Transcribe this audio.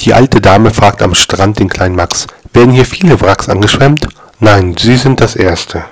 Die alte Dame fragt am Strand den kleinen Max: Werden hier viele Wracks angeschwemmt? Nein, Sie sind das Erste.